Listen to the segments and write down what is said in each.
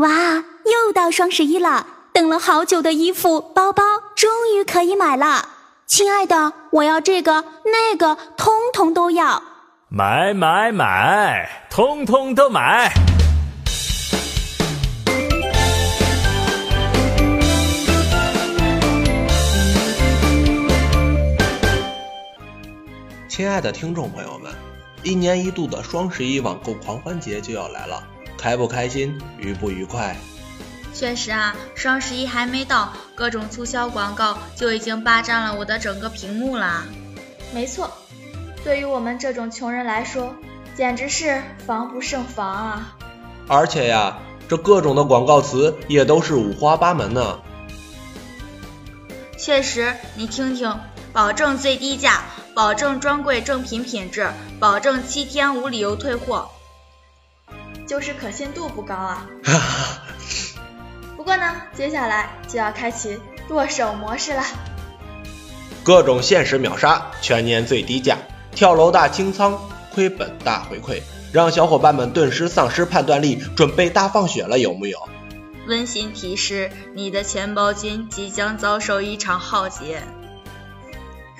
哇，又到双十一了，等了好久的衣服、包包终于可以买了。亲爱的，我要这个、那个，通通都要。买买买，通通都买。亲爱的听众朋友们，一年一度的双十一网购狂欢节就要来了。开不开心，愉不愉快？确实啊，双十一还没到，各种促销广告就已经霸占了我的整个屏幕啦。没错，对于我们这种穷人来说，简直是防不胜防啊！而且呀，这各种的广告词也都是五花八门呢。确实，你听听，保证最低价，保证专柜正品品质，保证七天无理由退货。就是可信度不高啊。不过呢，接下来就要开启剁手模式了。各种限时秒杀，全年最低价，跳楼大清仓，亏本大回馈，让小伙伴们顿时丧失判断力，准备大放血了，有木有？温馨提示：你的钱包君即将遭受一场浩劫。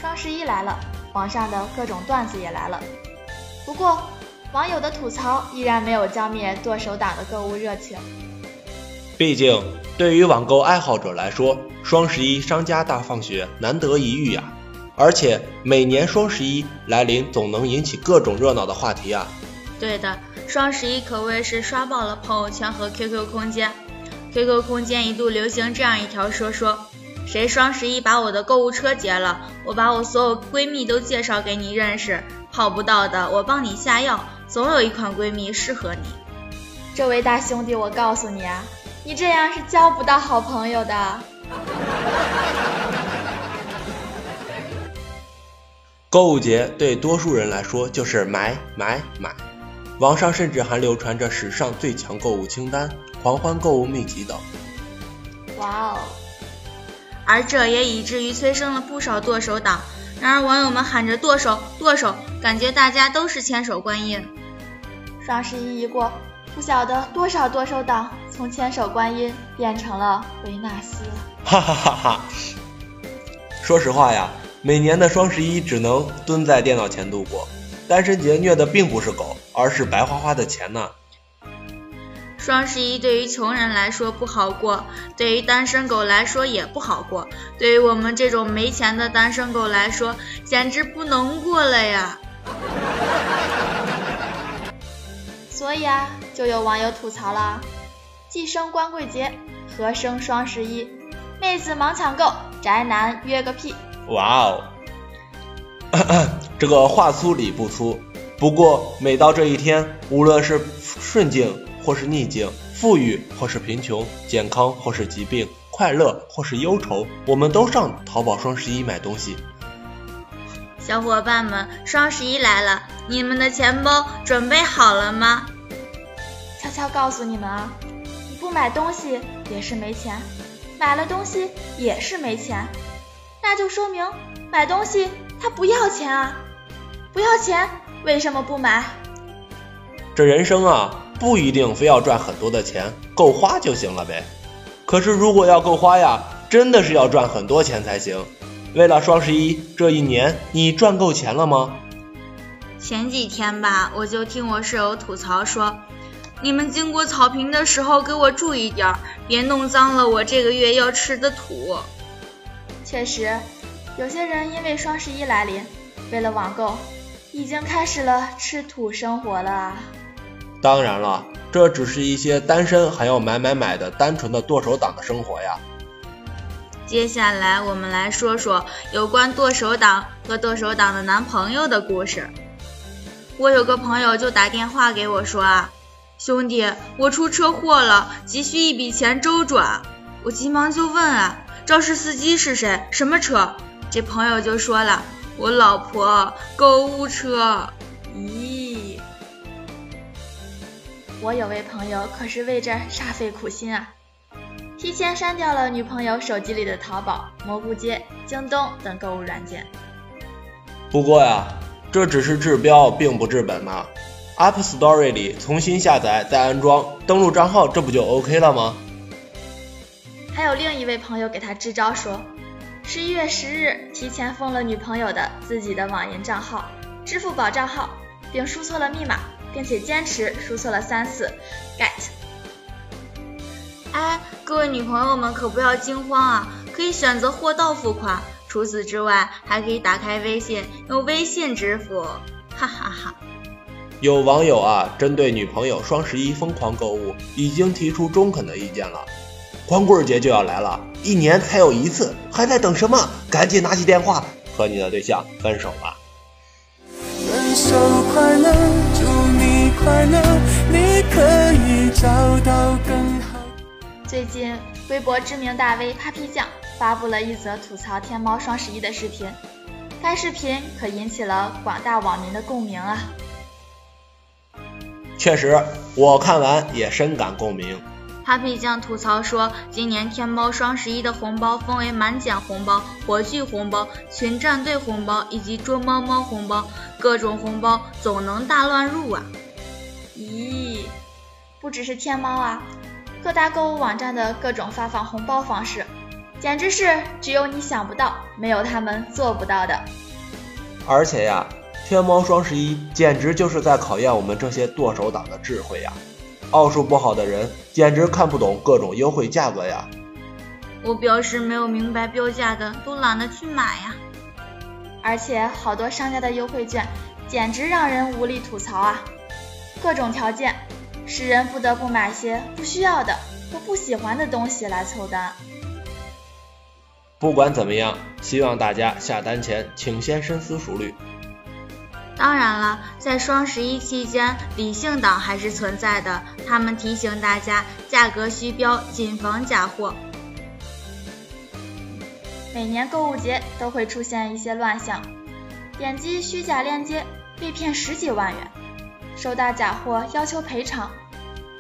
双十一来了，网上的各种段子也来了。不过。网友的吐槽依然没有浇灭剁手党的购物热情。毕竟，对于网购爱好者来说，双十一商家大放血难得一遇呀。而且每年双十一来临，总能引起各种热闹的话题啊。对的，双十一可谓是刷爆了朋友圈和 QQ 空间。QQ 空间一度流行这样一条说说：谁双十一把我的购物车劫了，我把我所有闺蜜都介绍给你认识，泡不到的我帮你下药。总有一款闺蜜适合你，这位大兄弟，我告诉你啊，你这样是交不到好朋友的。购物节对多数人来说就是买买买，网上甚至还流传着史上最强购物清单、狂欢购物秘籍等。哇哦！而这也以至于催生了不少剁手党。然而网友们喊着剁手剁手，感觉大家都是千手观音。双十一一过，不晓得多少剁手党从千手观音变成了维纳斯。哈哈哈哈！说实话呀，每年的双十一只能蹲在电脑前度过。单身节虐的并不是狗，而是白花花的钱呢。双十一对于穷人来说不好过，对于单身狗来说也不好过。对于我们这种没钱的单身狗来说，简直不能过了呀！所以啊，就有网友吐槽了：既生光棍节，何生双十一？妹子忙抢购，宅男约个屁！哇哦，这个话粗理不粗。不过每到这一天，无论是顺境或是逆境，富裕或是贫穷，健康或是疾病，快乐或是忧愁，我们都上淘宝双十一买东西。小伙伴们，双十一来了，你们的钱包准备好了吗？悄悄告诉你们啊，你不买东西也是没钱，买了东西也是没钱，那就说明买东西他不要钱啊！不要钱，为什么不买？这人生啊，不一定非要赚很多的钱，够花就行了呗。可是如果要够花呀，真的是要赚很多钱才行。为了双十一这一年，你赚够钱了吗？前几天吧，我就听我室友吐槽说：“你们经过草坪的时候给我注意点儿，别弄脏了我这个月要吃的土。”确实，有些人因为双十一来临，为了网购，已经开始了吃土生活了。当然了，这只是一些单身还要买买买的单纯的剁手党的生活呀。接下来我们来说说有关剁手党和剁手党的男朋友的故事。我有个朋友就打电话给我说啊，兄弟，我出车祸了，急需一笔钱周转。我急忙就问啊，肇事司机是谁？什么车？这朋友就说了，我老婆购物车。咦，我有位朋友可是为这煞费苦心啊。提前删掉了女朋友手机里的淘宝、蘑菇街、京东等购物软件。不过呀，这只是治标并不治本呐。App Store 里重新下载再安装，登录账号，这不就 OK 了吗？还有另一位朋友给他支招说，十一月十日提前封了女朋友的自己的网银账号、支付宝账号，并输错了密码，并且坚持输错了三次，get。哎，各位女朋友们可不要惊慌啊，可以选择货到付款，除此之外还可以打开微信用微信支付，哈哈哈。有网友啊，针对女朋友双十一疯狂购物，已经提出中肯的意见了。光棍节就要来了，一年才有一次，还在等什么？赶紧拿起电话和你的对象分手吧。分手快乐，祝你快乐，你可以找到更好。最近，微博知名大 V Papi 酱发布了一则吐槽天猫双十一的视频，该视频可引起了广大网民的共鸣啊。确实，我看完也深感共鸣。Papi 酱吐槽说，今年天猫双十一的红包分为满减红包、火炬红包、群战队红包以及捉猫猫红包，各种红包总能大乱入啊！咦，不只是天猫啊，各大购物网站的各种发放红包方式，简直是只有你想不到，没有他们做不到的。而且呀。天猫双十一简直就是在考验我们这些剁手党的智慧呀！奥数不好的人简直看不懂各种优惠价格呀！我表示没有明白标价的都懒得去买呀！而且好多商家的优惠券简直让人无力吐槽啊！各种条件使人不得不买些不需要的或不喜欢的东西来凑单。不管怎么样，希望大家下单前请先深思熟虑。当然了，在双十一期间，理性党还是存在的。他们提醒大家，价格虚标，谨防假货。每年购物节都会出现一些乱象，点击虚假链接被骗十几万元，收到假货要求赔偿，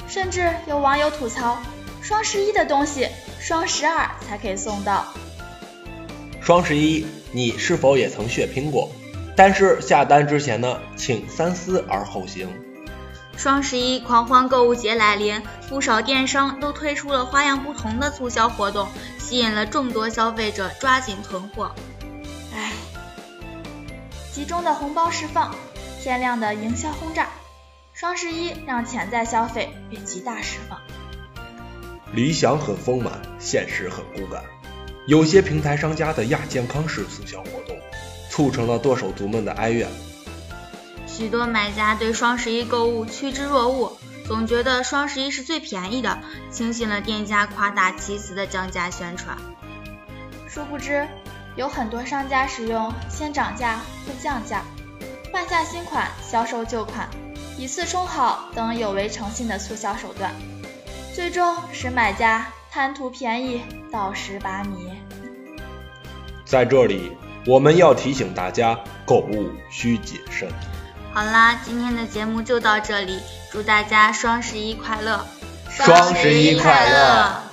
甚至有网友吐槽：双十一的东西，双十二才可以送到。双十一，你是否也曾血拼过？但是下单之前呢，请三思而后行。双十一狂欢购物节来临，不少电商都推出了花样不同的促销活动，吸引了众多消费者抓紧囤货。唉，集中的红包释放，天量的营销轰炸，双十一让潜在消费被极大释放。理想很丰满，现实很骨感。有些平台商家的亚健康式促销活动。促成了剁手族们的哀怨。许多买家对双十一购物趋之若鹜，总觉得双十一是最便宜的，轻信了店家夸大其词的降价宣传。殊不知，有很多商家使用先涨价后降价、换下新款销售旧款、以次充好等有违诚信的促销手段，最终使买家贪图便宜，倒食把米。在这里。我们要提醒大家，购物需谨慎。好啦，今天的节目就到这里，祝大家双十一快乐！双十一快乐！